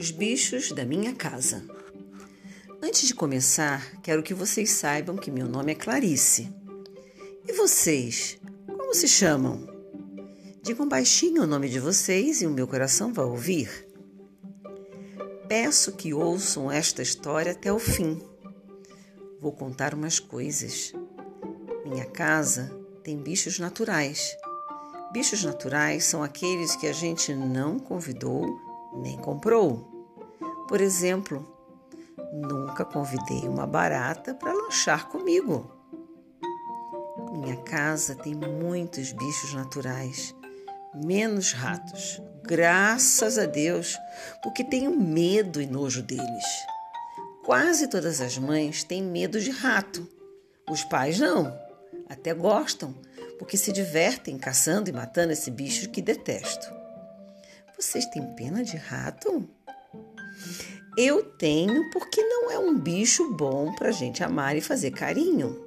Os bichos da minha casa. Antes de começar, quero que vocês saibam que meu nome é Clarice. E vocês, como se chamam? Digam baixinho o nome de vocês e o meu coração vai ouvir. Peço que ouçam esta história até o fim. Vou contar umas coisas. Minha casa tem bichos naturais. Bichos naturais são aqueles que a gente não convidou nem comprou. Por exemplo, nunca convidei uma barata para lanchar comigo. Minha casa tem muitos bichos naturais, menos ratos, graças a Deus, porque tenho medo e nojo deles. Quase todas as mães têm medo de rato. Os pais não, até gostam, porque se divertem caçando e matando esse bicho que detesto. Vocês têm pena de rato? Eu tenho porque não é um bicho bom para gente amar e fazer carinho.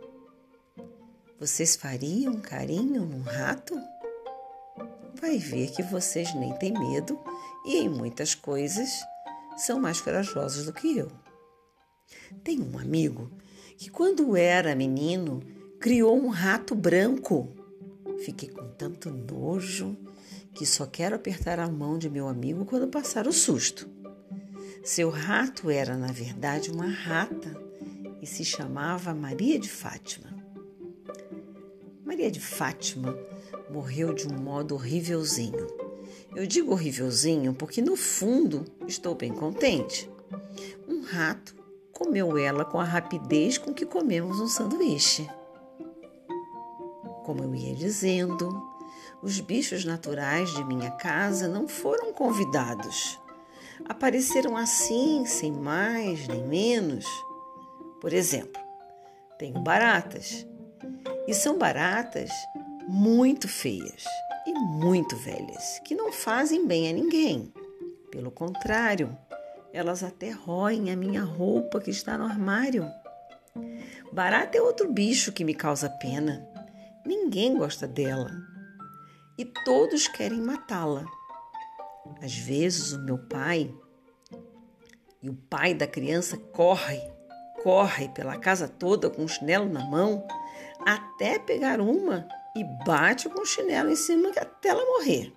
Vocês fariam carinho num rato? Vai ver que vocês nem têm medo e em muitas coisas são mais corajosos do que eu. Tenho um amigo que, quando era menino, criou um rato branco. Fiquei com tanto nojo que só quero apertar a mão de meu amigo quando passar o susto. Seu rato era, na verdade, uma rata e se chamava Maria de Fátima. Maria de Fátima morreu de um modo horrívelzinho. Eu digo horrívelzinho porque, no fundo, estou bem contente. Um rato comeu ela com a rapidez com que comemos um sanduíche. Como eu ia dizendo, os bichos naturais de minha casa não foram convidados. Apareceram assim, sem mais nem menos. Por exemplo, tenho baratas. E são baratas muito feias e muito velhas, que não fazem bem a ninguém. Pelo contrário, elas até roem a minha roupa que está no armário. Barata é outro bicho que me causa pena. Ninguém gosta dela e todos querem matá-la. Às vezes o meu pai e o pai da criança corre, corre pela casa toda com o chinelo na mão, até pegar uma e bate com o chinelo em cima até ela morrer.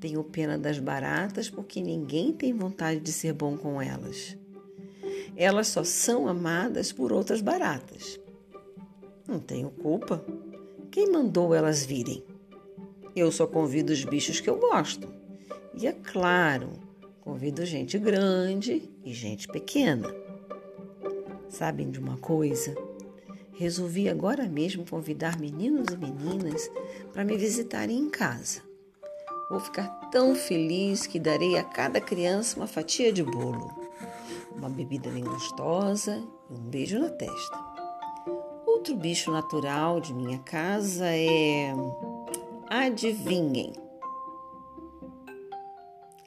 Tenho pena das baratas porque ninguém tem vontade de ser bom com elas. Elas só são amadas por outras baratas. Não tenho culpa. Quem mandou elas virem? Eu só convido os bichos que eu gosto. E é claro, convido gente grande e gente pequena. Sabem de uma coisa? Resolvi agora mesmo convidar meninos e meninas para me visitarem em casa. Vou ficar tão feliz que darei a cada criança uma fatia de bolo, uma bebida bem gostosa e um beijo na testa. Outro bicho natural de minha casa é Adivinhem.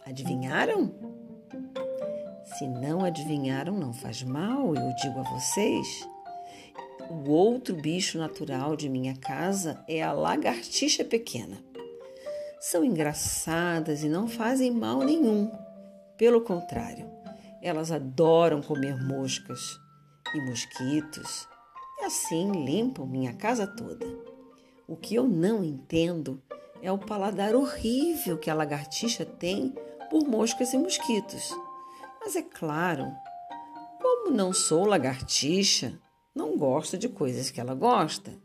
Adivinharam? Se não adivinharam, não faz mal, eu digo a vocês. O outro bicho natural de minha casa é a lagartixa pequena. São engraçadas e não fazem mal nenhum. Pelo contrário, elas adoram comer moscas e mosquitos e assim limpam minha casa toda. O que eu não entendo é o paladar horrível que a lagartixa tem por moscas e mosquitos. Mas é claro, como não sou lagartixa, não gosto de coisas que ela gosta,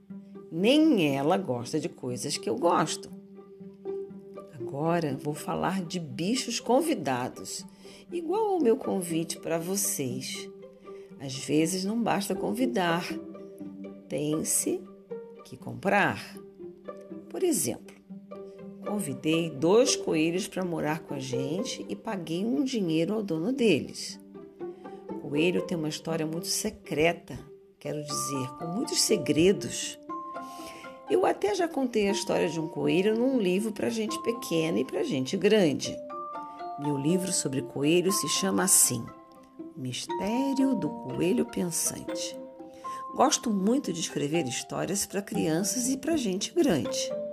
nem ela gosta de coisas que eu gosto. Agora vou falar de bichos convidados, igual ao meu convite para vocês. Às vezes não basta convidar, tem-se que comprar. Por exemplo, convidei dois coelhos para morar com a gente e paguei um dinheiro ao dono deles. O coelho tem uma história muito secreta, quero dizer, com muitos segredos. Eu até já contei a história de um coelho num livro para gente pequena e para gente grande. Meu livro sobre coelho se chama assim: Mistério do Coelho Pensante. Gosto muito de escrever histórias para crianças e para gente grande.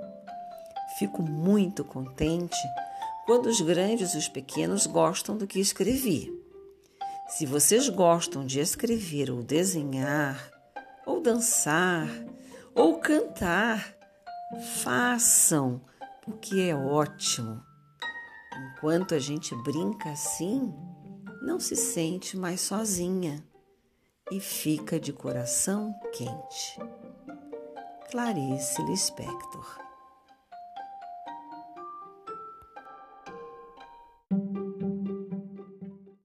Fico muito contente quando os grandes e os pequenos gostam do que escrevi. Se vocês gostam de escrever ou desenhar, ou dançar, ou cantar, façam, porque é ótimo. Enquanto a gente brinca assim, não se sente mais sozinha e fica de coração quente. Clarice Lispector